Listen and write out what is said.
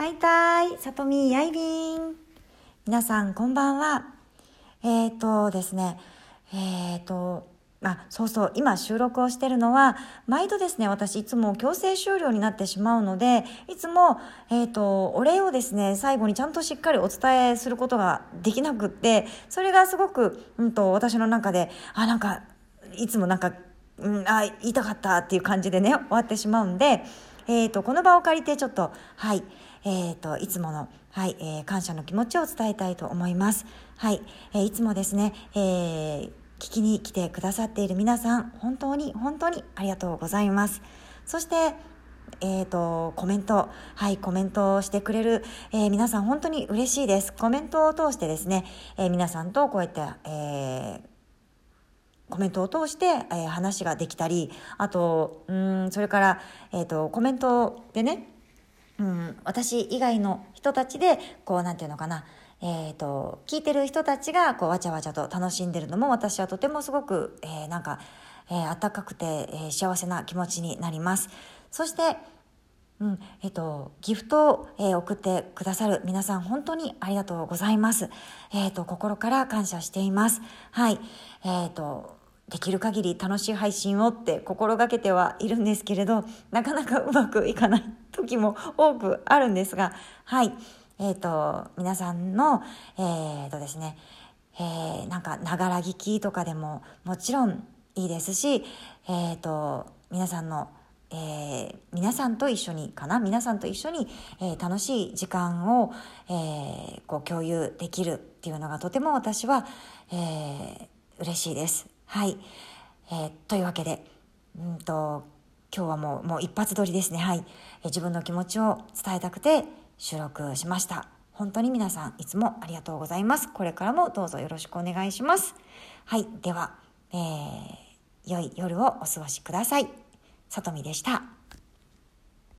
はいたい、さとみやいびん。皆さん、こんばんは。えっ、ー、とですね、えっ、ー、と、あ、そうそう、今収録をしてるのは、毎度ですね、私いつも強制終了になってしまうので、いつも、えっ、ー、と、お礼をですね、最後にちゃんとしっかりお伝えすることができなくって、それがすごく、うんと、私の中で、あ、なんか、いつもなんか、うん、あ、言いたかったっていう感じでね、終わってしまうんで、えっ、ー、と、この場を借りてちょっと、はい、えっ、ー、と、いつもの、はい、えー、感謝の気持ちを伝えたいと思います。はい、えー、いつもですね、えー、聞きに来てくださっている皆さん、本当に、本当にありがとうございます。そして、えっ、ー、と、コメント、はい、コメントをしてくれる、えー、皆さん本当に嬉しいです。コメントを通してですね、えー、皆さんとこうやって、えー、コメントを通して、えー、話ができたり、あと、うん、それから、えっ、ー、と、コメントでね、うん、私以外の人たちで、こう、なんていうのかな、えっ、ー、と、聞いてる人たちが、こう、わちゃわちゃと楽しんでるのも、私はとてもすごく、えー、なんか、えー、暖かくて、えー、幸せな気持ちになります。そして、うん、えっと、ギフトを、えー、送ってくださる皆さん、本当にありがとうございます。えっ、ー、と、心から感謝しています。はい。えっ、ー、と、できる限り楽しい配信をって心がけてはいるんですけれど、なかなかうまくいかない時も多くあるんですが、はい。えっ、ー、と、皆さんの、えっ、ー、とですね、えー、なんか、ながら聞きとかでももちろんいいですし、えっ、と、皆さんの、えー、皆さんと一緒にかな？皆さんと一緒に、えー、楽しい時間を、えー、こう共有できるっていうのがとても私は、えー、嬉しいです。はい。えー、というわけで、うんと、今日はもう、もう一発撮りですね。はい。えー、自分の気持ちを伝えたくて収録しました。本当に皆さんいつもありがとうございます。これからもどうぞよろしくお願いします。はい。では、えー、良い夜をお過ごしください。さとみでした。